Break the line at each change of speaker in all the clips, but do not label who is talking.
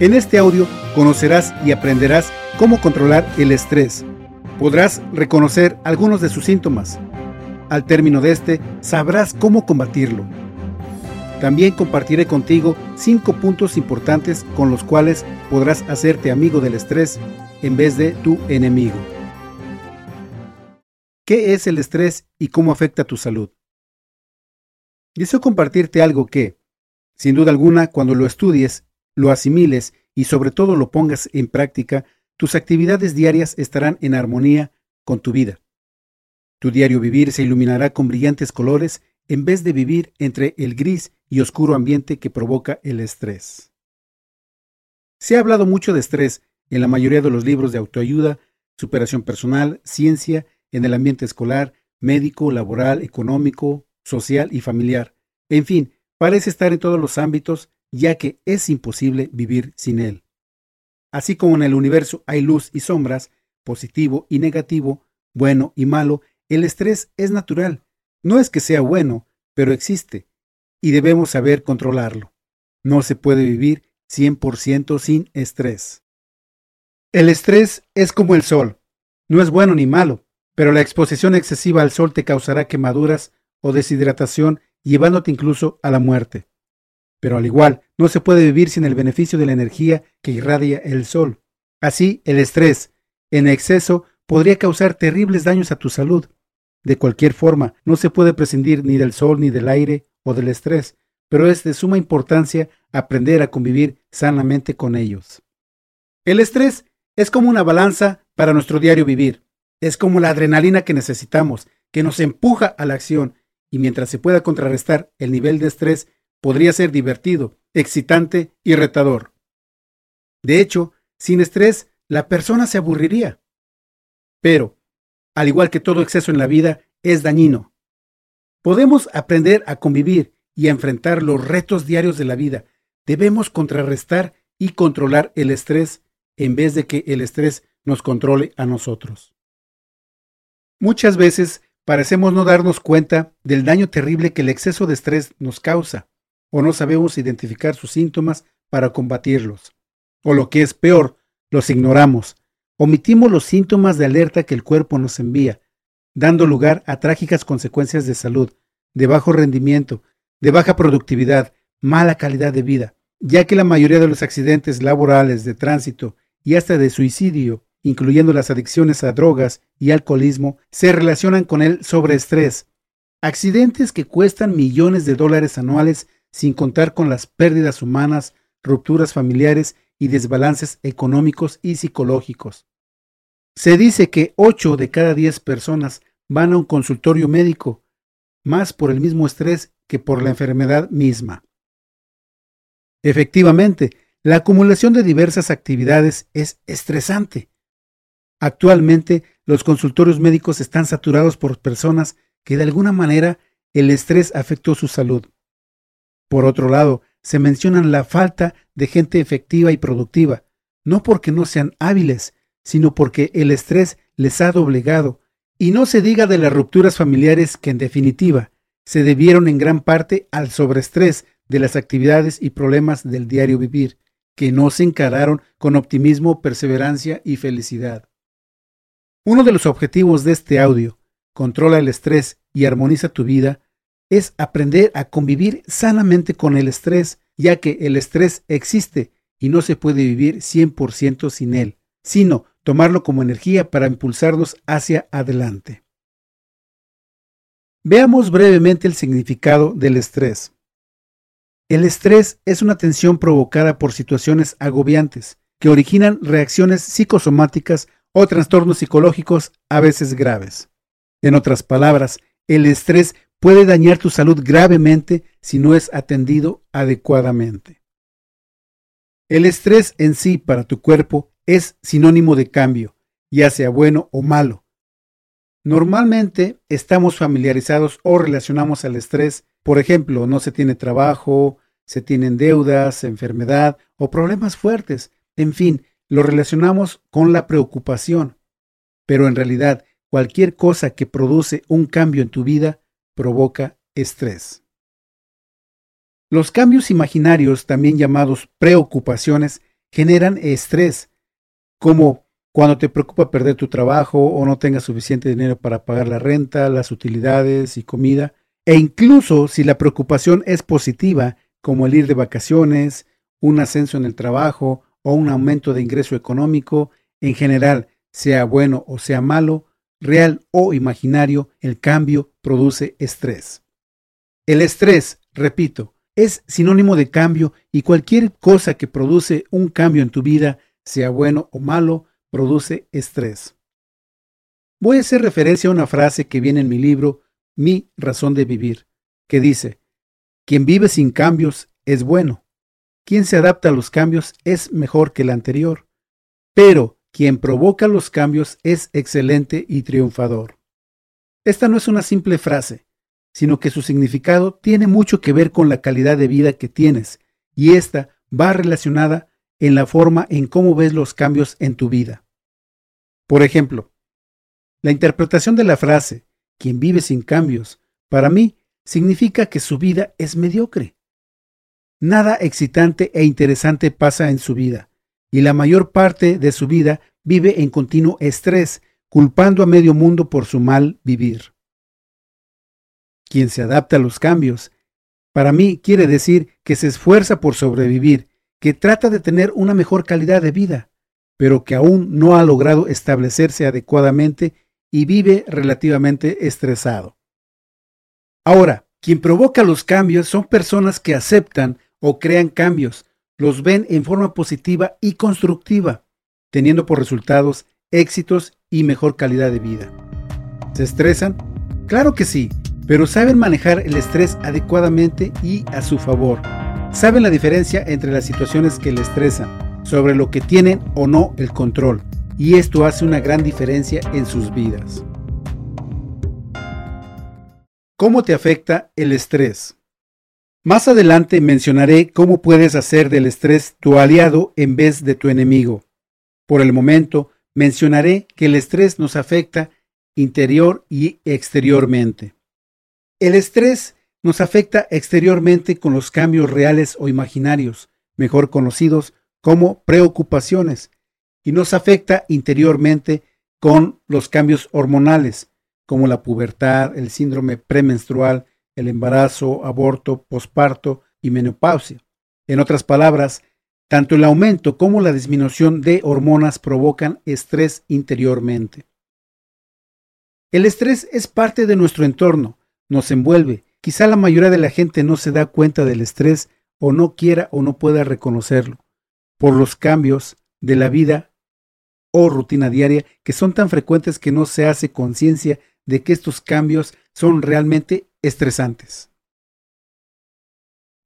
En este audio conocerás y aprenderás cómo controlar el estrés. Podrás reconocer algunos de sus síntomas. Al término de este, sabrás cómo combatirlo. También compartiré contigo cinco puntos importantes con los cuales podrás hacerte amigo del estrés en vez de tu enemigo. ¿Qué es el estrés y cómo afecta tu salud? Deseo compartirte algo que, sin duda alguna, cuando lo estudies, lo asimiles y sobre todo lo pongas en práctica, tus actividades diarias estarán en armonía con tu vida. Tu diario vivir se iluminará con brillantes colores en vez de vivir entre el gris y oscuro ambiente que provoca el estrés. Se ha hablado mucho de estrés en la mayoría de los libros de autoayuda, superación personal, ciencia, en el ambiente escolar, médico, laboral, económico, social y familiar. En fin, parece estar en todos los ámbitos, ya que es imposible vivir sin él. Así como en el universo hay luz y sombras, positivo y negativo, bueno y malo, el estrés es natural. No es que sea bueno, pero existe, y debemos saber controlarlo. No se puede vivir 100% sin estrés. El estrés es como el sol. No es bueno ni malo, pero la exposición excesiva al sol te causará quemaduras o deshidratación, llevándote incluso a la muerte. Pero al igual, no se puede vivir sin el beneficio de la energía que irradia el sol. Así, el estrés, en exceso, podría causar terribles daños a tu salud. De cualquier forma, no se puede prescindir ni del sol, ni del aire o del estrés, pero es de suma importancia aprender a convivir sanamente con ellos. El estrés es como una balanza para nuestro diario vivir. Es como la adrenalina que necesitamos, que nos empuja a la acción, y mientras se pueda contrarrestar el nivel de estrés, podría ser divertido, excitante y retador. De hecho, sin estrés, la persona se aburriría. Pero, al igual que todo exceso en la vida, es dañino. Podemos aprender a convivir y a enfrentar los retos diarios de la vida. Debemos contrarrestar y controlar el estrés en vez de que el estrés nos controle a nosotros. Muchas veces parecemos no darnos cuenta del daño terrible que el exceso de estrés nos causa o no sabemos identificar sus síntomas para combatirlos. O lo que es peor, los ignoramos. Omitimos los síntomas de alerta que el cuerpo nos envía, dando lugar a trágicas consecuencias de salud, de bajo rendimiento, de baja productividad, mala calidad de vida, ya que la mayoría de los accidentes laborales, de tránsito y hasta de suicidio, incluyendo las adicciones a drogas y alcoholismo, se relacionan con el sobreestrés. Accidentes que cuestan millones de dólares anuales sin contar con las pérdidas humanas, rupturas familiares y desbalances económicos y psicológicos. Se dice que 8 de cada 10 personas van a un consultorio médico, más por el mismo estrés que por la enfermedad misma. Efectivamente, la acumulación de diversas actividades es estresante. Actualmente, los consultorios médicos están saturados por personas que de alguna manera el estrés afectó su salud. Por otro lado, se menciona la falta de gente efectiva y productiva, no porque no sean hábiles, sino porque el estrés les ha doblegado, y no se diga de las rupturas familiares que en definitiva se debieron en gran parte al sobreestrés de las actividades y problemas del diario vivir, que no se encararon con optimismo, perseverancia y felicidad. Uno de los objetivos de este audio, controla el estrés y armoniza tu vida, es aprender a convivir sanamente con el estrés, ya que el estrés existe y no se puede vivir 100% sin él, sino tomarlo como energía para impulsarnos hacia adelante. Veamos brevemente el significado del estrés. El estrés es una tensión provocada por situaciones agobiantes que originan reacciones psicosomáticas o trastornos psicológicos a veces graves. En otras palabras, el estrés puede dañar tu salud gravemente si no es atendido adecuadamente. El estrés en sí para tu cuerpo es sinónimo de cambio, ya sea bueno o malo. Normalmente estamos familiarizados o relacionamos al estrés, por ejemplo, no se tiene trabajo, se tienen deudas, enfermedad o problemas fuertes, en fin, lo relacionamos con la preocupación. Pero en realidad, cualquier cosa que produce un cambio en tu vida provoca estrés. Los cambios imaginarios, también llamados preocupaciones, generan estrés, como cuando te preocupa perder tu trabajo o no tengas suficiente dinero para pagar la renta, las utilidades y comida, e incluso si la preocupación es positiva, como el ir de vacaciones, un ascenso en el trabajo o un aumento de ingreso económico, en general, sea bueno o sea malo, real o imaginario, el cambio produce estrés. El estrés, repito, es sinónimo de cambio y cualquier cosa que produce un cambio en tu vida, sea bueno o malo, produce estrés. Voy a hacer referencia a una frase que viene en mi libro Mi razón de vivir, que dice, quien vive sin cambios es bueno, quien se adapta a los cambios es mejor que el anterior, pero quien provoca los cambios es excelente y triunfador. Esta no es una simple frase, sino que su significado tiene mucho que ver con la calidad de vida que tienes, y esta va relacionada en la forma en cómo ves los cambios en tu vida. Por ejemplo, la interpretación de la frase, quien vive sin cambios, para mí significa que su vida es mediocre. Nada excitante e interesante pasa en su vida, y la mayor parte de su vida vive en continuo estrés, culpando a medio mundo por su mal vivir. Quien se adapta a los cambios, para mí quiere decir que se esfuerza por sobrevivir, que trata de tener una mejor calidad de vida, pero que aún no ha logrado establecerse adecuadamente y vive relativamente estresado. Ahora, quien provoca los cambios son personas que aceptan o crean cambios, los ven en forma positiva y constructiva, teniendo por resultados éxitos y mejor calidad de vida. ¿Se estresan? Claro que sí, pero saben manejar el estrés adecuadamente y a su favor. Saben la diferencia entre las situaciones que le estresan sobre lo que tienen o no el control, y esto hace una gran diferencia en sus vidas. ¿Cómo te afecta el estrés? Más adelante mencionaré cómo puedes hacer del estrés tu aliado en vez de tu enemigo. Por el momento, mencionaré que el estrés nos afecta interior y exteriormente. El estrés nos afecta exteriormente con los cambios reales o imaginarios, mejor conocidos como preocupaciones y nos afecta interiormente con los cambios hormonales, como la pubertad, el síndrome premenstrual, el embarazo, aborto, posparto y menopausia. En otras palabras, tanto el aumento como la disminución de hormonas provocan estrés interiormente. El estrés es parte de nuestro entorno, nos envuelve. Quizá la mayoría de la gente no se da cuenta del estrés o no quiera o no pueda reconocerlo por los cambios de la vida o rutina diaria que son tan frecuentes que no se hace conciencia de que estos cambios son realmente estresantes.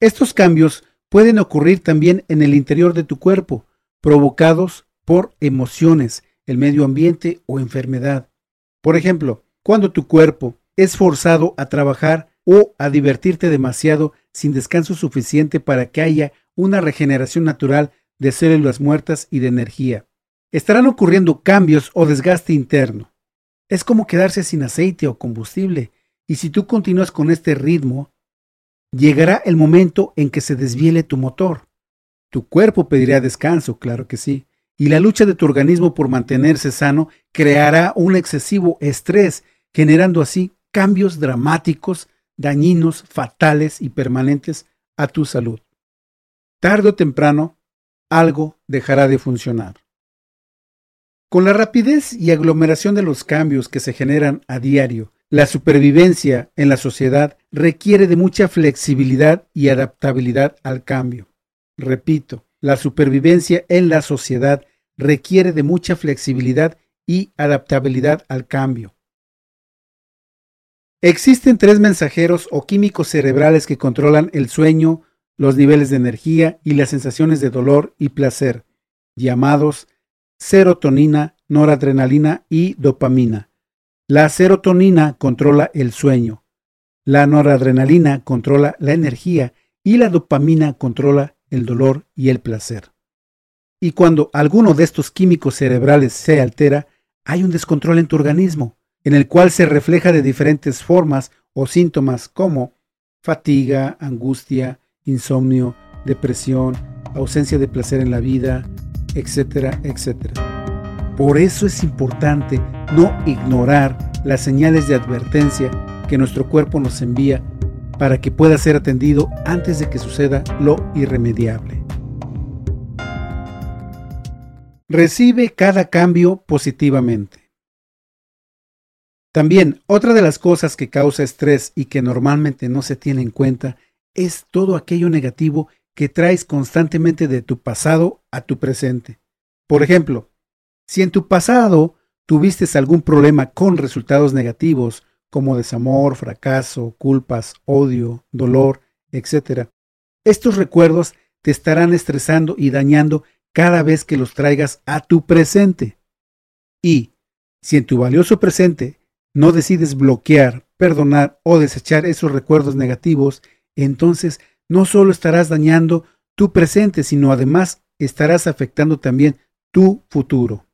Estos cambios pueden ocurrir también en el interior de tu cuerpo, provocados por emociones, el medio ambiente o enfermedad. Por ejemplo, cuando tu cuerpo es forzado a trabajar o a divertirte demasiado sin descanso suficiente para que haya una regeneración natural de células muertas y de energía. Estarán ocurriendo cambios o desgaste interno. Es como quedarse sin aceite o combustible, y si tú continúas con este ritmo, llegará el momento en que se desviele tu motor. Tu cuerpo pedirá descanso, claro que sí, y la lucha de tu organismo por mantenerse sano creará un excesivo estrés, generando así cambios dramáticos, dañinos, fatales y permanentes a tu salud. Tarde o temprano, algo dejará de funcionar. Con la rapidez y aglomeración de los cambios que se generan a diario, la supervivencia en la sociedad requiere de mucha flexibilidad y adaptabilidad al cambio. Repito, la supervivencia en la sociedad requiere de mucha flexibilidad y adaptabilidad al cambio. Existen tres mensajeros o químicos cerebrales que controlan el sueño, los niveles de energía y las sensaciones de dolor y placer, llamados serotonina, noradrenalina y dopamina. La serotonina controla el sueño, la noradrenalina controla la energía y la dopamina controla el dolor y el placer. Y cuando alguno de estos químicos cerebrales se altera, hay un descontrol en tu organismo, en el cual se refleja de diferentes formas o síntomas como fatiga, angustia, insomnio, depresión, ausencia de placer en la vida, etcétera, etcétera. Por eso es importante no ignorar las señales de advertencia que nuestro cuerpo nos envía para que pueda ser atendido antes de que suceda lo irremediable. Recibe cada cambio positivamente. También otra de las cosas que causa estrés y que normalmente no se tiene en cuenta es todo aquello negativo que traes constantemente de tu pasado a tu presente. Por ejemplo, si en tu pasado tuviste algún problema con resultados negativos, como desamor, fracaso, culpas, odio, dolor, etc., estos recuerdos te estarán estresando y dañando cada vez que los traigas a tu presente. Y si en tu valioso presente no decides bloquear, perdonar o desechar esos recuerdos negativos, entonces no solo estarás dañando tu presente, sino además estarás afectando también tu futuro.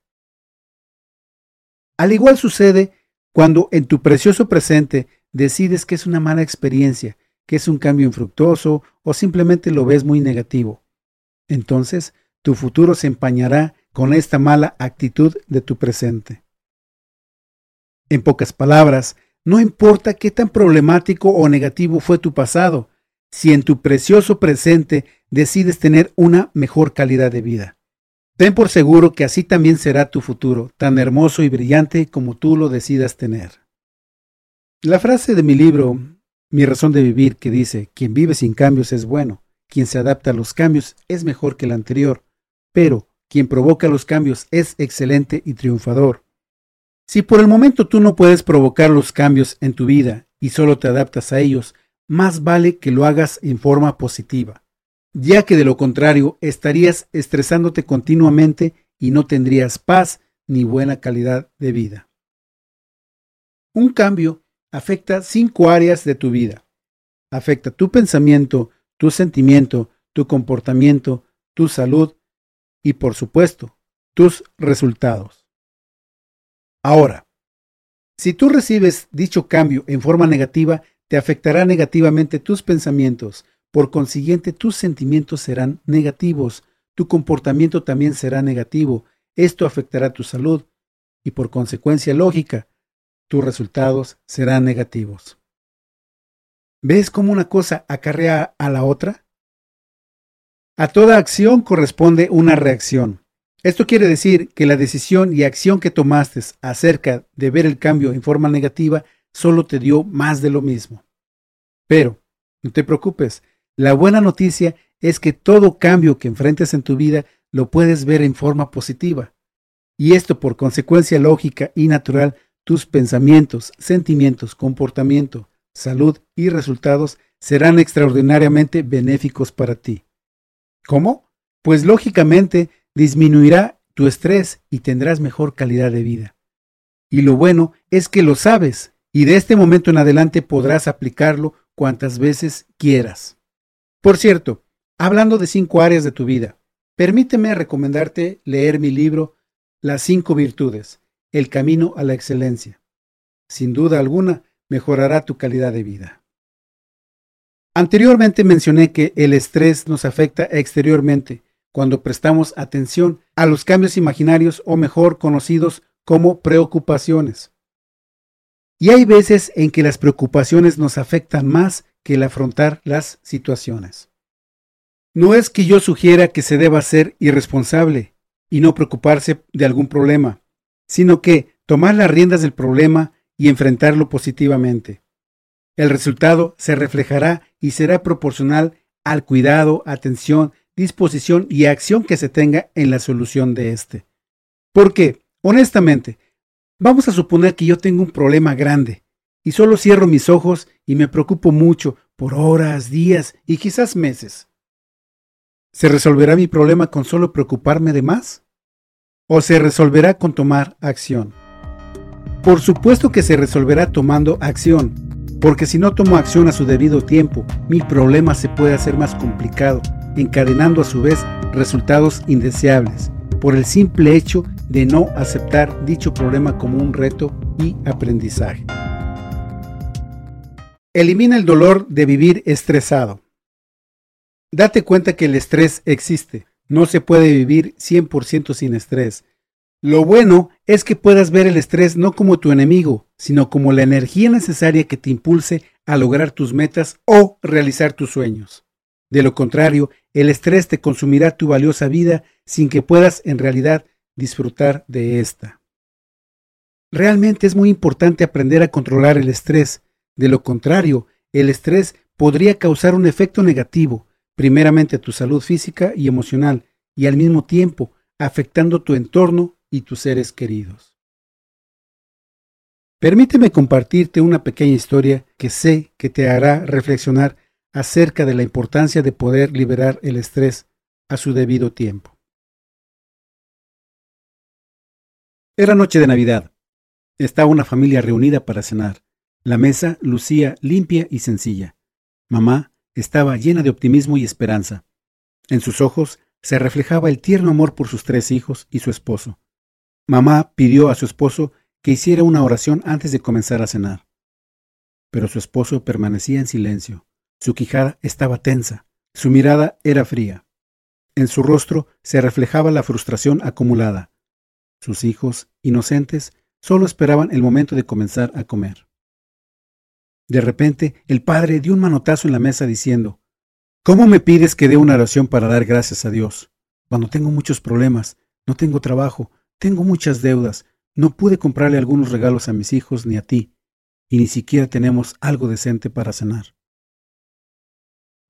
Al igual sucede cuando en tu precioso presente decides que es una mala experiencia, que es un cambio infructuoso o simplemente lo ves muy negativo. Entonces, tu futuro se empañará con esta mala actitud de tu presente. En pocas palabras, no importa qué tan problemático o negativo fue tu pasado, si en tu precioso presente decides tener una mejor calidad de vida. Ten por seguro que así también será tu futuro, tan hermoso y brillante como tú lo decidas tener. La frase de mi libro, Mi razón de vivir, que dice, quien vive sin cambios es bueno, quien se adapta a los cambios es mejor que el anterior, pero quien provoca los cambios es excelente y triunfador. Si por el momento tú no puedes provocar los cambios en tu vida y solo te adaptas a ellos, más vale que lo hagas en forma positiva ya que de lo contrario estarías estresándote continuamente y no tendrías paz ni buena calidad de vida. Un cambio afecta cinco áreas de tu vida. Afecta tu pensamiento, tu sentimiento, tu comportamiento, tu salud y, por supuesto, tus resultados. Ahora, si tú recibes dicho cambio en forma negativa, te afectará negativamente tus pensamientos, por consiguiente, tus sentimientos serán negativos, tu comportamiento también será negativo, esto afectará tu salud y por consecuencia lógica, tus resultados serán negativos. ¿Ves cómo una cosa acarrea a la otra? A toda acción corresponde una reacción. Esto quiere decir que la decisión y acción que tomaste acerca de ver el cambio en forma negativa solo te dio más de lo mismo. Pero, no te preocupes, la buena noticia es que todo cambio que enfrentes en tu vida lo puedes ver en forma positiva. Y esto por consecuencia lógica y natural, tus pensamientos, sentimientos, comportamiento, salud y resultados serán extraordinariamente benéficos para ti. ¿Cómo? Pues lógicamente disminuirá tu estrés y tendrás mejor calidad de vida. Y lo bueno es que lo sabes y de este momento en adelante podrás aplicarlo cuantas veces quieras. Por cierto, hablando de cinco áreas de tu vida, permíteme recomendarte leer mi libro Las cinco virtudes, el camino a la excelencia. Sin duda alguna, mejorará tu calidad de vida. Anteriormente mencioné que el estrés nos afecta exteriormente cuando prestamos atención a los cambios imaginarios o mejor conocidos como preocupaciones. Y hay veces en que las preocupaciones nos afectan más que el afrontar las situaciones. No es que yo sugiera que se deba ser irresponsable y no preocuparse de algún problema, sino que tomar las riendas del problema y enfrentarlo positivamente. El resultado se reflejará y será proporcional al cuidado, atención, disposición y acción que se tenga en la solución de este. Porque, honestamente, vamos a suponer que yo tengo un problema grande y solo cierro mis ojos y me preocupo mucho por horas, días y quizás meses. ¿Se resolverá mi problema con solo preocuparme de más? ¿O se resolverá con tomar acción? Por supuesto que se resolverá tomando acción, porque si no tomo acción a su debido tiempo, mi problema se puede hacer más complicado, encadenando a su vez resultados indeseables, por el simple hecho de no aceptar dicho problema como un reto y aprendizaje. Elimina el dolor de vivir estresado. Date cuenta que el estrés existe, No se puede vivir 100% sin estrés. Lo bueno es que puedas ver el estrés no como tu enemigo, sino como la energía necesaria que te impulse a lograr tus metas o realizar tus sueños. De lo contrario, el estrés te consumirá tu valiosa vida sin que puedas en realidad disfrutar de esta. Realmente es muy importante aprender a controlar el estrés. De lo contrario, el estrés podría causar un efecto negativo, primeramente a tu salud física y emocional, y al mismo tiempo afectando tu entorno y tus seres queridos. Permíteme compartirte una pequeña historia que sé que te hará reflexionar acerca de la importancia de poder liberar el estrés a su debido tiempo. Era noche de Navidad. Estaba una familia reunida para cenar. La mesa lucía limpia y sencilla. Mamá estaba llena de optimismo y esperanza. En sus ojos se reflejaba el tierno amor por sus tres hijos y su esposo. Mamá pidió a su esposo que hiciera una oración antes de comenzar a cenar. Pero su esposo permanecía en silencio. Su quijada estaba tensa, su mirada era fría. En su rostro se reflejaba la frustración acumulada. Sus hijos, inocentes, solo esperaban el momento de comenzar a comer. De repente, el padre dio un manotazo en la mesa diciendo, ¿Cómo me pides que dé una oración para dar gracias a Dios? Cuando tengo muchos problemas, no tengo trabajo, tengo muchas deudas, no pude comprarle algunos regalos a mis hijos ni a ti, y ni siquiera tenemos algo decente para cenar.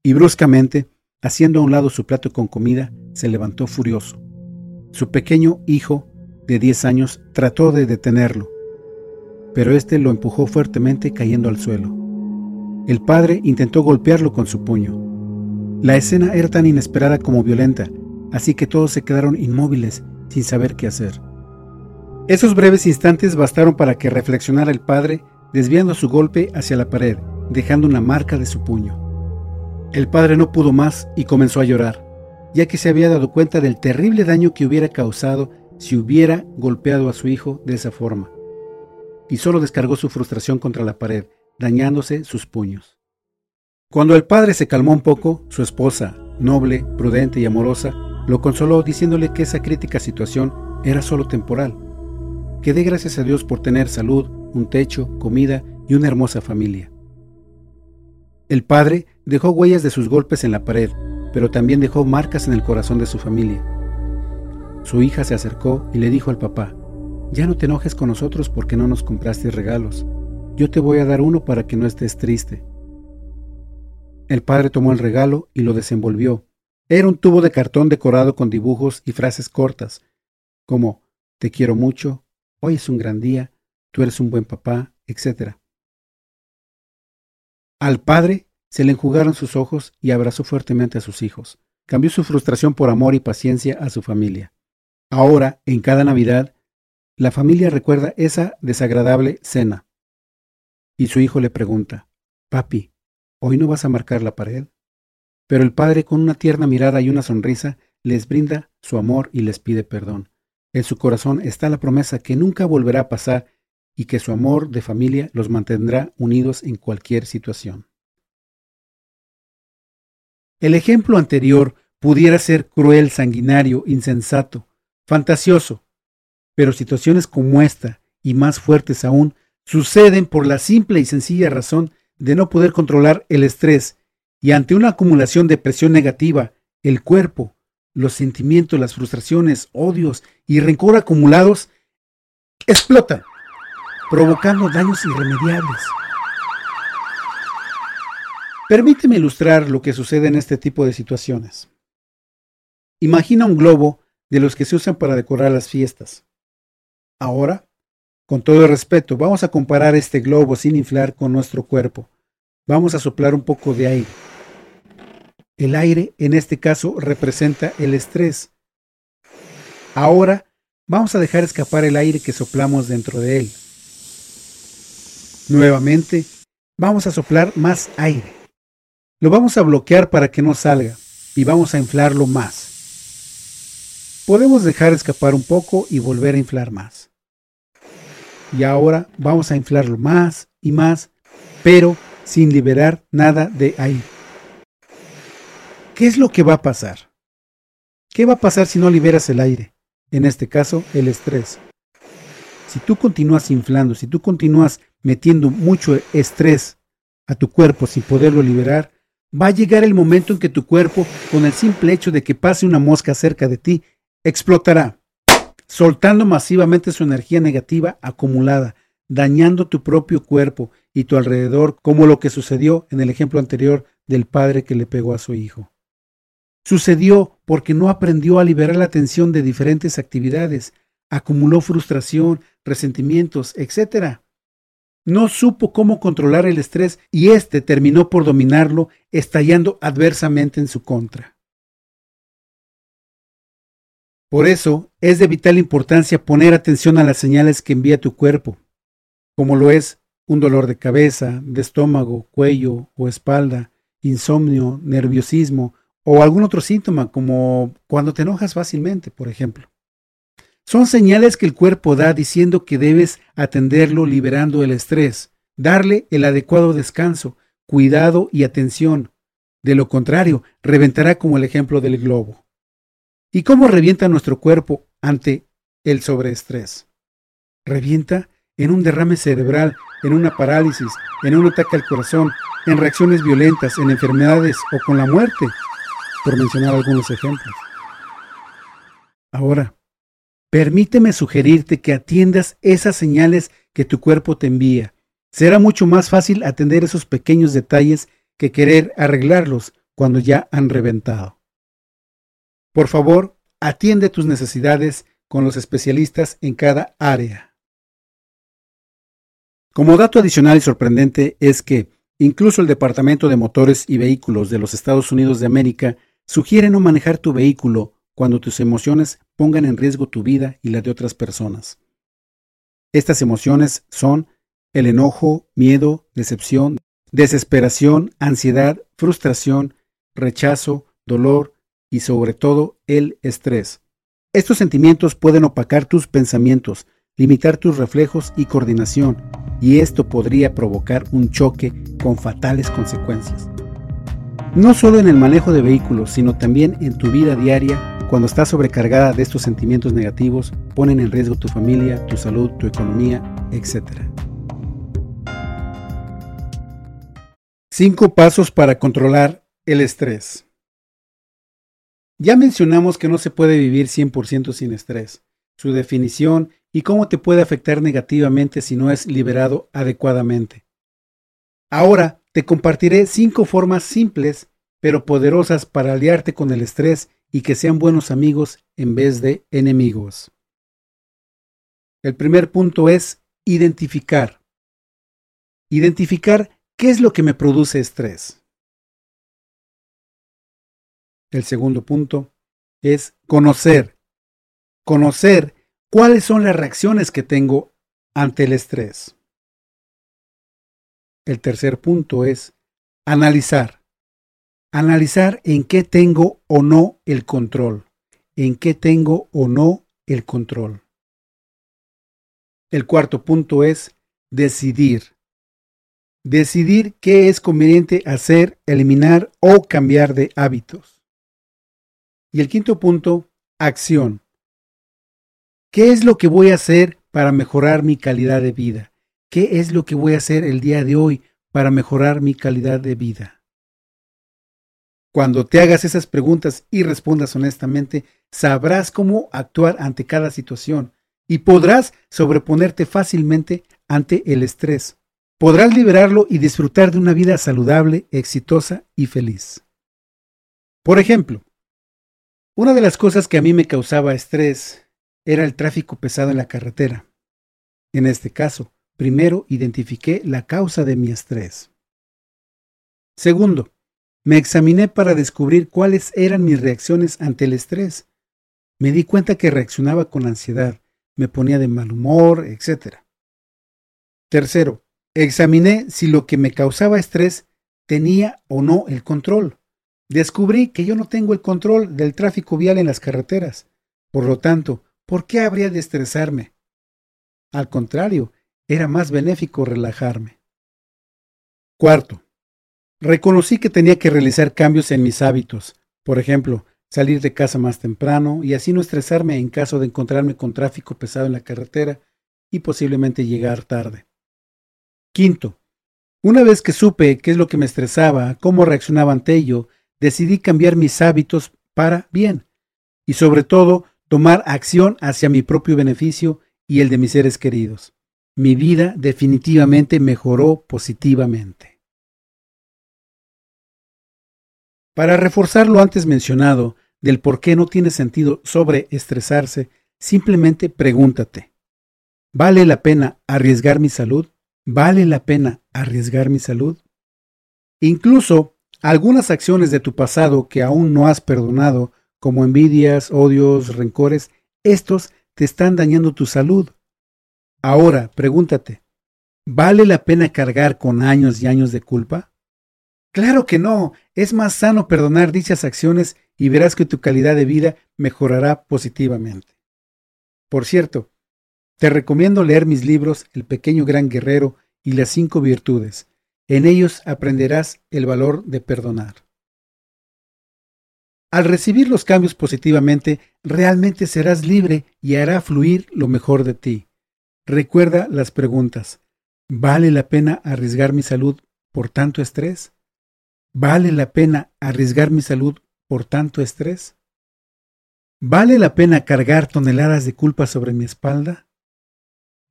Y bruscamente, haciendo a un lado su plato con comida, se levantó furioso. Su pequeño hijo, de diez años, trató de detenerlo, pero éste lo empujó fuertemente cayendo al suelo. El padre intentó golpearlo con su puño. La escena era tan inesperada como violenta, así que todos se quedaron inmóviles sin saber qué hacer. Esos breves instantes bastaron para que reflexionara el padre, desviando su golpe hacia la pared, dejando una marca de su puño. El padre no pudo más y comenzó a llorar, ya que se había dado cuenta del terrible daño que hubiera causado si hubiera golpeado a su hijo de esa forma. Y solo descargó su frustración contra la pared, dañándose sus puños. Cuando el padre se calmó un poco, su esposa, noble, prudente y amorosa, lo consoló diciéndole que esa crítica situación era solo temporal, que dé gracias a Dios por tener salud, un techo, comida y una hermosa familia. El padre dejó huellas de sus golpes en la pared, pero también dejó marcas en el corazón de su familia. Su hija se acercó y le dijo al papá, ya no te enojes con nosotros porque no nos compraste regalos. Yo te voy a dar uno para que no estés triste. El padre tomó el regalo y lo desenvolvió. Era un tubo de cartón decorado con dibujos y frases cortas, como Te quiero mucho, hoy es un gran día, tú eres un buen papá, etc. Al padre se le enjugaron sus ojos y abrazó fuertemente a sus hijos. Cambió su frustración por amor y paciencia a su familia. Ahora, en cada Navidad, la familia recuerda esa desagradable cena. Y su hijo le pregunta, Papi, ¿hoy no vas a marcar la pared? Pero el padre, con una tierna mirada y una sonrisa, les brinda su amor y les pide perdón. En su corazón está la promesa que nunca volverá a pasar y que su amor de familia los mantendrá unidos en cualquier situación. El ejemplo anterior pudiera ser cruel, sanguinario, insensato, fantasioso, pero situaciones como esta, y más fuertes aún, suceden por la simple y sencilla razón de no poder controlar el estrés y ante una acumulación de presión negativa, el cuerpo, los sentimientos, las frustraciones, odios y rencor acumulados explotan provocando daños irremediables. Permíteme ilustrar lo que sucede en este tipo de situaciones. Imagina un globo de los que se usan para decorar las fiestas. Ahora, con todo respeto, vamos a comparar este globo sin inflar con nuestro cuerpo. Vamos a soplar un poco de aire. El aire, en este caso, representa el estrés. Ahora, vamos a dejar escapar el aire que soplamos dentro de él. Nuevamente, vamos a soplar más aire. Lo vamos a bloquear para que no salga y vamos a inflarlo más. Podemos dejar escapar un poco y volver a inflar más. Y ahora vamos a inflarlo más y más, pero sin liberar nada de aire. ¿Qué es lo que va a pasar? ¿Qué va a pasar si no liberas el aire? En este caso, el estrés. Si tú continúas inflando, si tú continúas metiendo mucho estrés a tu cuerpo sin poderlo liberar, va a llegar el momento en que tu cuerpo, con el simple hecho de que pase una mosca cerca de ti, explotará, soltando masivamente su energía negativa acumulada, dañando tu propio cuerpo y tu alrededor, como lo que sucedió en el ejemplo anterior del padre que le pegó a su hijo. Sucedió porque no aprendió a liberar la tensión de diferentes actividades, acumuló frustración, resentimientos, etc. No supo cómo controlar el estrés y éste terminó por dominarlo, estallando adversamente en su contra. Por eso es de vital importancia poner atención a las señales que envía tu cuerpo, como lo es un dolor de cabeza, de estómago, cuello o espalda, insomnio, nerviosismo o algún otro síntoma como cuando te enojas fácilmente, por ejemplo. Son señales que el cuerpo da diciendo que debes atenderlo liberando el estrés, darle el adecuado descanso, cuidado y atención. De lo contrario, reventará como el ejemplo del globo. ¿Y cómo revienta nuestro cuerpo ante el sobreestrés? Revienta en un derrame cerebral, en una parálisis, en un ataque al corazón, en reacciones violentas, en enfermedades o con la muerte, por mencionar algunos ejemplos. Ahora, permíteme sugerirte que atiendas esas señales que tu cuerpo te envía. Será mucho más fácil atender esos pequeños detalles que querer arreglarlos cuando ya han reventado. Por favor, atiende tus necesidades con los especialistas en cada área. Como dato adicional y sorprendente es que incluso el Departamento de Motores y Vehículos de los Estados Unidos de América sugiere no manejar tu vehículo cuando tus emociones pongan en riesgo tu vida y la de otras personas. Estas emociones son el enojo, miedo, decepción, desesperación, ansiedad, frustración, rechazo, dolor y sobre todo el estrés. Estos sentimientos pueden opacar tus pensamientos, limitar tus reflejos y coordinación, y esto podría provocar un choque con fatales consecuencias. No solo en el manejo de vehículos, sino también en tu vida diaria, cuando estás sobrecargada de estos sentimientos negativos, ponen en riesgo tu familia, tu salud, tu economía, etc. 5 pasos para controlar el estrés. Ya mencionamos que no se puede vivir 100% sin estrés. Su definición y cómo te puede afectar negativamente si no es liberado adecuadamente. Ahora te compartiré cinco formas simples pero poderosas para aliarte con el estrés y que sean buenos amigos en vez de enemigos. El primer punto es identificar. Identificar qué es lo que me produce estrés. El segundo punto es conocer. Conocer ¿Cuáles son las reacciones que tengo ante el estrés? El tercer punto es analizar. Analizar en qué tengo o no el control. En qué tengo o no el control. El cuarto punto es decidir. Decidir qué es conveniente hacer, eliminar o cambiar de hábitos. Y el quinto punto, acción. ¿Qué es lo que voy a hacer para mejorar mi calidad de vida? ¿Qué es lo que voy a hacer el día de hoy para mejorar mi calidad de vida? Cuando te hagas esas preguntas y respondas honestamente, sabrás cómo actuar ante cada situación y podrás sobreponerte fácilmente ante el estrés. Podrás liberarlo y disfrutar de una vida saludable, exitosa y feliz. Por ejemplo, una de las cosas que a mí me causaba estrés era el tráfico pesado en la carretera. En este caso, primero identifiqué la causa de mi estrés. Segundo, me examiné para descubrir cuáles eran mis reacciones ante el estrés. Me di cuenta que reaccionaba con ansiedad, me ponía de mal humor, etc. Tercero, examiné si lo que me causaba estrés tenía o no el control. Descubrí que yo no tengo el control del tráfico vial en las carreteras. Por lo tanto, ¿Por qué habría de estresarme? Al contrario, era más benéfico relajarme. Cuarto, reconocí que tenía que realizar cambios en mis hábitos, por ejemplo, salir de casa más temprano y así no estresarme en caso de encontrarme con tráfico pesado en la carretera y posiblemente llegar tarde. Quinto, una vez que supe qué es lo que me estresaba, cómo reaccionaba ante ello, decidí cambiar mis hábitos para bien y sobre todo tomar acción hacia mi propio beneficio y el de mis seres queridos. Mi vida definitivamente mejoró positivamente. Para reforzar lo antes mencionado del por qué no tiene sentido sobreestresarse, simplemente pregúntate, ¿vale la pena arriesgar mi salud? ¿Vale la pena arriesgar mi salud? Incluso algunas acciones de tu pasado que aún no has perdonado, como envidias, odios, rencores, estos te están dañando tu salud. Ahora, pregúntate, ¿vale la pena cargar con años y años de culpa? Claro que no, es más sano perdonar dichas acciones y verás que tu calidad de vida mejorará positivamente. Por cierto, te recomiendo leer mis libros El pequeño gran guerrero y las cinco virtudes. En ellos aprenderás el valor de perdonar. Al recibir los cambios positivamente, realmente serás libre y hará fluir lo mejor de ti. Recuerda las preguntas. ¿Vale la pena arriesgar mi salud por tanto estrés? ¿Vale la pena arriesgar mi salud por tanto estrés? ¿Vale la pena cargar toneladas de culpa sobre mi espalda?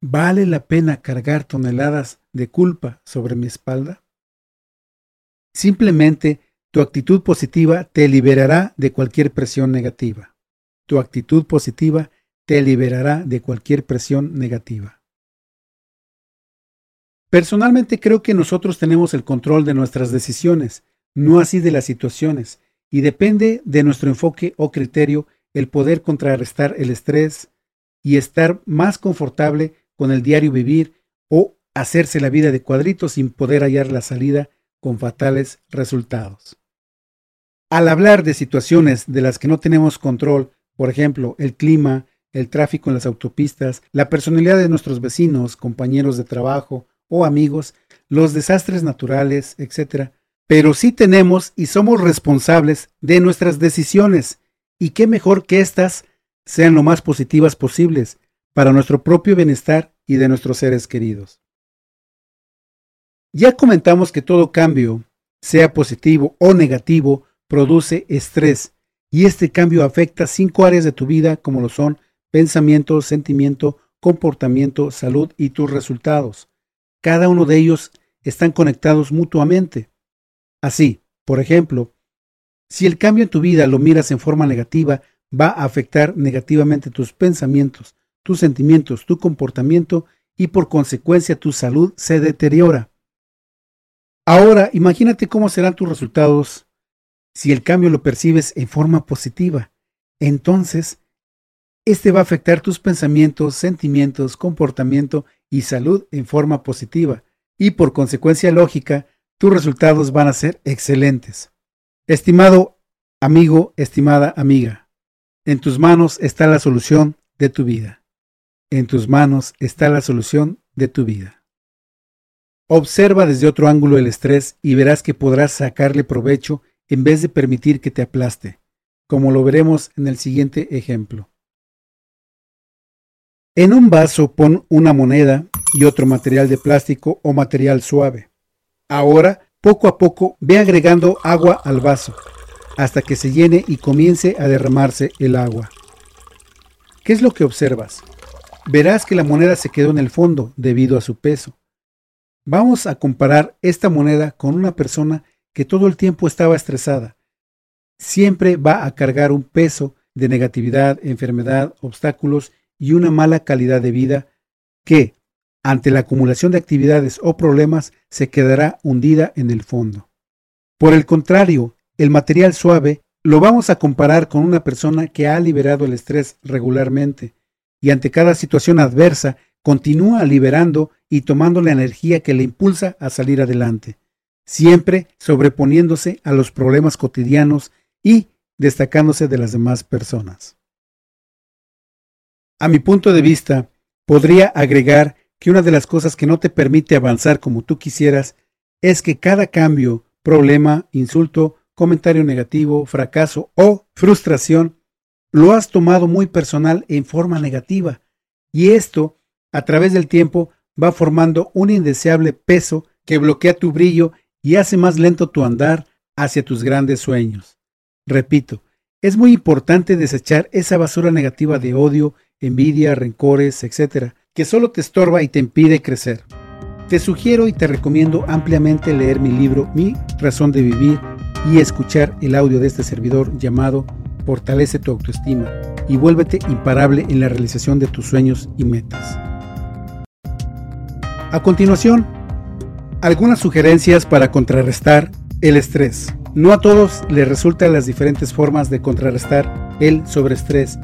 ¿Vale la pena cargar toneladas de culpa sobre mi espalda? Simplemente tu actitud positiva te liberará de cualquier presión negativa. Tu actitud positiva te liberará de cualquier presión negativa. Personalmente creo que nosotros tenemos el control de nuestras decisiones, no así de las situaciones, y depende de nuestro enfoque o criterio el poder contrarrestar el estrés y estar más confortable con el diario vivir o hacerse la vida de cuadritos sin poder hallar la salida con fatales resultados. Al hablar de situaciones de las que no tenemos control, por ejemplo, el clima, el tráfico en las autopistas, la personalidad de nuestros vecinos, compañeros de trabajo o amigos, los desastres naturales, etc., pero sí tenemos y somos responsables de nuestras decisiones, y qué mejor que éstas sean lo más positivas posibles para nuestro propio bienestar y de nuestros seres queridos. Ya comentamos que todo cambio, sea positivo o negativo, produce estrés, y este cambio afecta cinco áreas de tu vida como lo son pensamiento, sentimiento, comportamiento, salud y tus resultados. Cada uno de ellos están conectados mutuamente. Así, por ejemplo, si el cambio en tu vida lo miras en forma negativa, va a afectar negativamente tus pensamientos, tus sentimientos, tu comportamiento y por consecuencia tu salud se deteriora. Ahora, imagínate cómo serán tus resultados si el cambio lo percibes en forma positiva. Entonces, este va a afectar tus pensamientos, sentimientos, comportamiento y salud en forma positiva, y por consecuencia lógica, tus resultados van a ser excelentes. Estimado amigo, estimada amiga, en tus manos está la solución de tu vida. En tus manos está la solución de tu vida. Observa desde otro ángulo el estrés y verás que podrás sacarle provecho en vez de permitir que te aplaste, como lo veremos en el siguiente ejemplo. En un vaso pon una moneda y otro material de plástico o material suave. Ahora, poco a poco, ve agregando agua al vaso, hasta que se llene y comience a derramarse el agua. ¿Qué es lo que observas? Verás que la moneda se quedó en el fondo debido a su peso. Vamos a comparar esta moneda con una persona que todo el tiempo estaba estresada. Siempre va a cargar un peso de negatividad, enfermedad, obstáculos y una mala calidad de vida que, ante la acumulación de actividades o problemas, se quedará hundida en el fondo. Por el contrario, el material suave lo vamos a comparar con una persona que ha liberado el estrés regularmente y ante cada situación adversa continúa liberando y tomando la energía que le impulsa a salir adelante, siempre sobreponiéndose a los problemas cotidianos y destacándose de las demás personas. A mi punto de vista, podría agregar que una de las cosas que no te permite avanzar como tú quisieras es que cada cambio, problema, insulto, comentario negativo, fracaso o frustración, lo has tomado muy personal en forma negativa y esto, a través del tiempo, va formando un indeseable peso que bloquea tu brillo y hace más lento tu andar hacia tus grandes sueños. Repito, es muy importante desechar esa basura negativa de odio, envidia, rencores, etc., que solo te estorba y te impide crecer. Te sugiero y te recomiendo ampliamente leer mi libro Mi razón de vivir y escuchar el audio de este servidor llamado Fortalece tu autoestima y vuélvete imparable en la realización de tus sueños y metas. A continuación, algunas sugerencias para contrarrestar el estrés. No a todos les resultan las diferentes formas de contrarrestar el sobreestrés,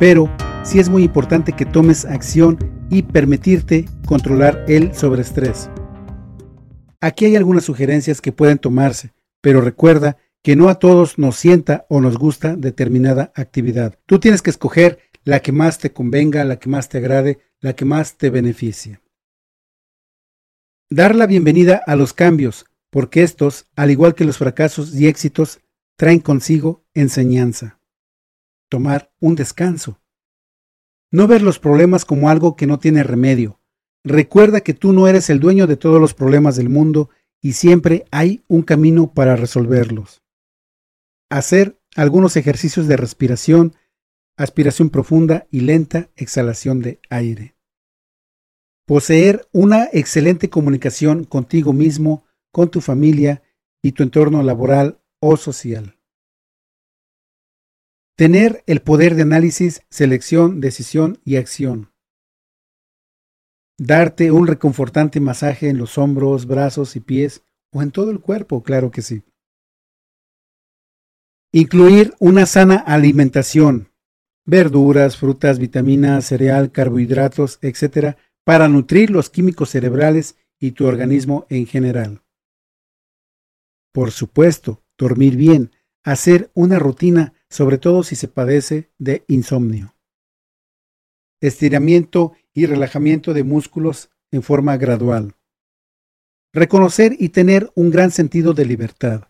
pero sí es muy importante que tomes acción y permitirte controlar el sobreestrés. Aquí hay algunas sugerencias que pueden tomarse, pero recuerda que no a todos nos sienta o nos gusta determinada actividad. Tú tienes que escoger la que más te convenga, la que más te agrade, la que más te beneficie. Dar la bienvenida a los cambios, porque estos, al igual que los fracasos y éxitos, traen consigo enseñanza. Tomar un descanso. No ver los problemas como algo que no tiene remedio. Recuerda que tú no eres el dueño de todos los problemas del mundo y siempre hay un camino para resolverlos. Hacer algunos ejercicios de respiración, aspiración profunda y lenta exhalación de aire. Poseer una excelente comunicación contigo mismo con tu familia y tu entorno laboral o social. Tener el poder de análisis, selección, decisión y acción. Darte un reconfortante masaje en los hombros, brazos y pies o en todo el cuerpo, claro que sí. Incluir una sana alimentación, verduras, frutas, vitaminas, cereal, carbohidratos, etc., para nutrir los químicos cerebrales y tu organismo en general. Por supuesto, dormir bien, hacer una rutina, sobre todo si se padece de insomnio. Estiramiento y relajamiento de músculos en forma gradual. Reconocer y tener un gran sentido de libertad.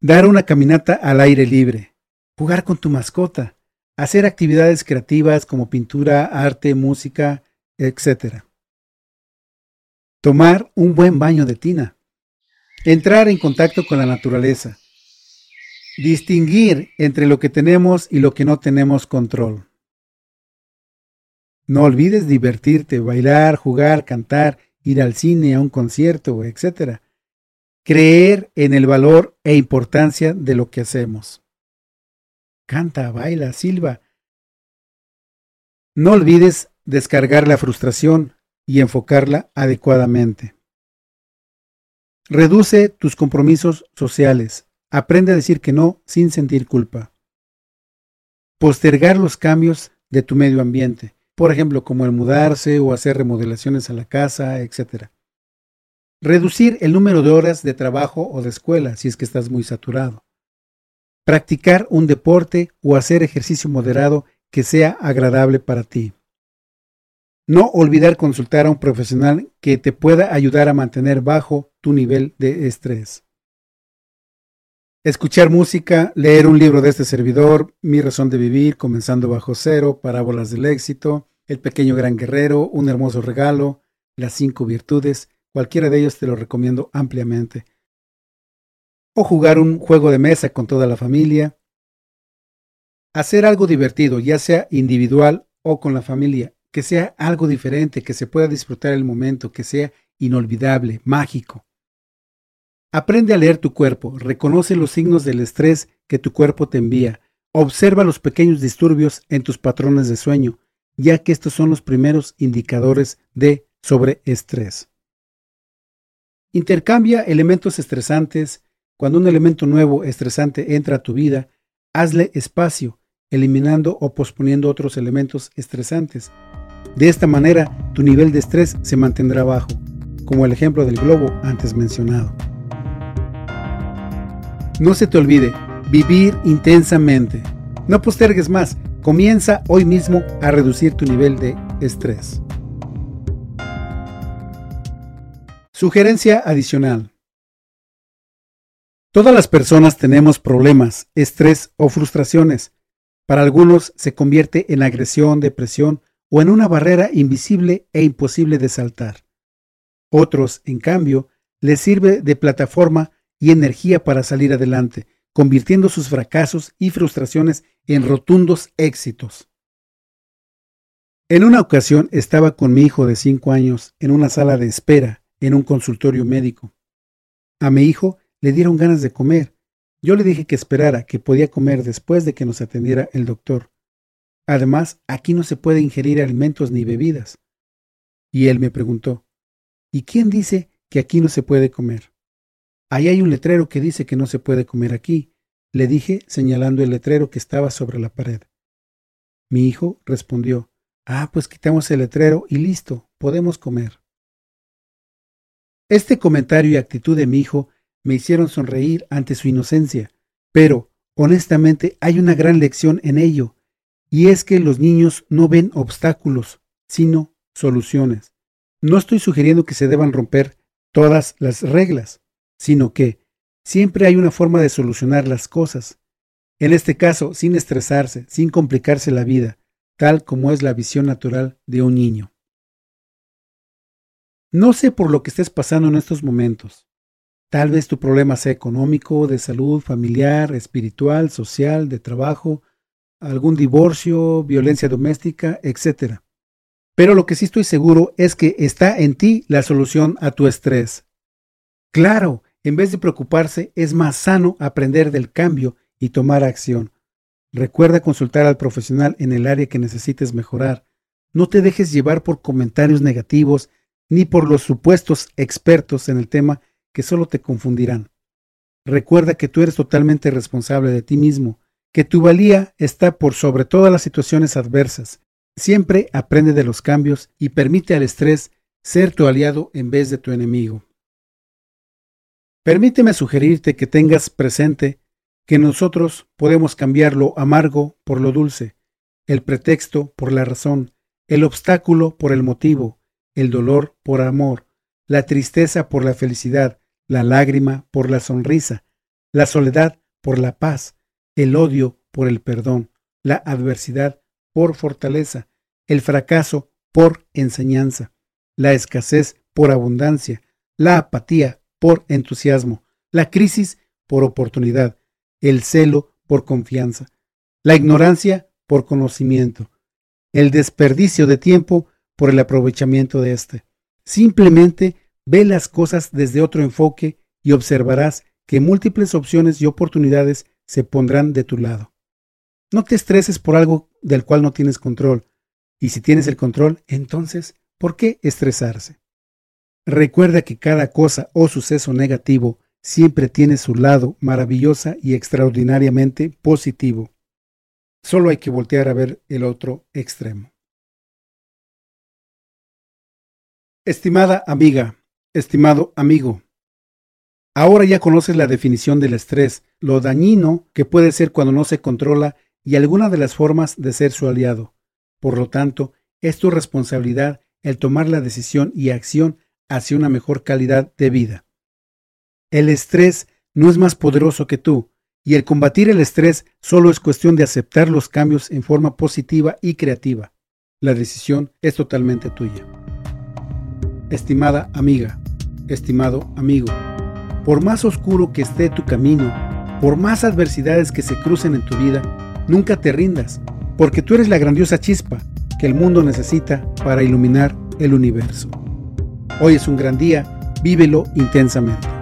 Dar una caminata al aire libre. Jugar con tu mascota. Hacer actividades creativas como pintura, arte, música, etc. Tomar un buen baño de tina. Entrar en contacto con la naturaleza. Distinguir entre lo que tenemos y lo que no tenemos control. No olvides divertirte, bailar, jugar, cantar, ir al cine, a un concierto, etc. Creer en el valor e importancia de lo que hacemos. Canta, baila, silba. No olvides descargar la frustración y enfocarla adecuadamente. Reduce tus compromisos sociales. Aprende a decir que no sin sentir culpa. Postergar los cambios de tu medio ambiente, por ejemplo, como el mudarse o hacer remodelaciones a la casa, etc. Reducir el número de horas de trabajo o de escuela si es que estás muy saturado. Practicar un deporte o hacer ejercicio moderado que sea agradable para ti. No olvidar consultar a un profesional que te pueda ayudar a mantener bajo tu nivel de estrés. Escuchar música, leer un libro de este servidor, Mi razón de vivir, comenzando bajo cero, Parábolas del éxito, El pequeño gran guerrero, Un hermoso regalo, Las cinco virtudes, cualquiera de ellos te lo recomiendo ampliamente. O jugar un juego de mesa con toda la familia. Hacer algo divertido, ya sea individual o con la familia, que sea algo diferente, que se pueda disfrutar el momento, que sea inolvidable, mágico. Aprende a leer tu cuerpo, reconoce los signos del estrés que tu cuerpo te envía, observa los pequeños disturbios en tus patrones de sueño, ya que estos son los primeros indicadores de sobreestrés. Intercambia elementos estresantes. Cuando un elemento nuevo estresante entra a tu vida, hazle espacio, eliminando o posponiendo otros elementos estresantes. De esta manera, tu nivel de estrés se mantendrá bajo, como el ejemplo del globo antes mencionado. No se te olvide, vivir intensamente. No postergues más, comienza hoy mismo a reducir tu nivel de estrés. Sugerencia adicional. Todas las personas tenemos problemas, estrés o frustraciones. Para algunos se convierte en agresión, depresión o en una barrera invisible e imposible de saltar. Otros, en cambio, les sirve de plataforma y energía para salir adelante, convirtiendo sus fracasos y frustraciones en rotundos éxitos. En una ocasión estaba con mi hijo de cinco años en una sala de espera en un consultorio médico. A mi hijo le dieron ganas de comer. Yo le dije que esperara, que podía comer después de que nos atendiera el doctor. Además, aquí no se puede ingerir alimentos ni bebidas. Y él me preguntó, ¿y quién dice que aquí no se puede comer? Ahí hay un letrero que dice que no se puede comer aquí, le dije señalando el letrero que estaba sobre la pared. Mi hijo respondió, Ah, pues quitamos el letrero y listo, podemos comer. Este comentario y actitud de mi hijo me hicieron sonreír ante su inocencia, pero, honestamente, hay una gran lección en ello, y es que los niños no ven obstáculos, sino soluciones. No estoy sugiriendo que se deban romper todas las reglas, sino que siempre hay una forma de solucionar las cosas. En este caso, sin estresarse, sin complicarse la vida, tal como es la visión natural de un niño. No sé por lo que estés pasando en estos momentos. Tal vez tu problema sea económico, de salud, familiar, espiritual, social, de trabajo, algún divorcio, violencia doméstica, etc. Pero lo que sí estoy seguro es que está en ti la solución a tu estrés. Claro, en vez de preocuparse, es más sano aprender del cambio y tomar acción. Recuerda consultar al profesional en el área que necesites mejorar. No te dejes llevar por comentarios negativos ni por los supuestos expertos en el tema que solo te confundirán. Recuerda que tú eres totalmente responsable de ti mismo, que tu valía está por sobre todas las situaciones adversas. Siempre aprende de los cambios y permite al estrés ser tu aliado en vez de tu enemigo. Permíteme sugerirte que tengas presente que nosotros podemos cambiar lo amargo por lo dulce, el pretexto por la razón, el obstáculo por el motivo, el dolor por amor, la tristeza por la felicidad, la lágrima por la sonrisa, la soledad por la paz, el odio por el perdón, la adversidad por fortaleza, el fracaso por enseñanza, la escasez por abundancia, la apatía por entusiasmo, la crisis por oportunidad, el celo por confianza, la ignorancia por conocimiento, el desperdicio de tiempo por el aprovechamiento de éste. Simplemente ve las cosas desde otro enfoque y observarás que múltiples opciones y oportunidades se pondrán de tu lado. No te estreses por algo del cual no tienes control, y si tienes el control, entonces, ¿por qué estresarse? Recuerda que cada cosa o suceso negativo siempre tiene su lado maravillosa y extraordinariamente positivo. Solo hay que voltear a ver el otro extremo. Estimada amiga, estimado amigo, ahora ya conoces la definición del estrés, lo dañino que puede ser cuando no se controla y alguna de las formas de ser su aliado. Por lo tanto, es tu responsabilidad el tomar la decisión y acción hacia una mejor calidad de vida. El estrés no es más poderoso que tú, y el combatir el estrés solo es cuestión de aceptar los cambios en forma positiva y creativa. La decisión es totalmente tuya. Estimada amiga, estimado amigo, por más oscuro que esté tu camino, por más adversidades que se crucen en tu vida, nunca te rindas, porque tú eres la grandiosa chispa que el mundo necesita para iluminar el universo. Hoy es un gran día, vívelo intensamente.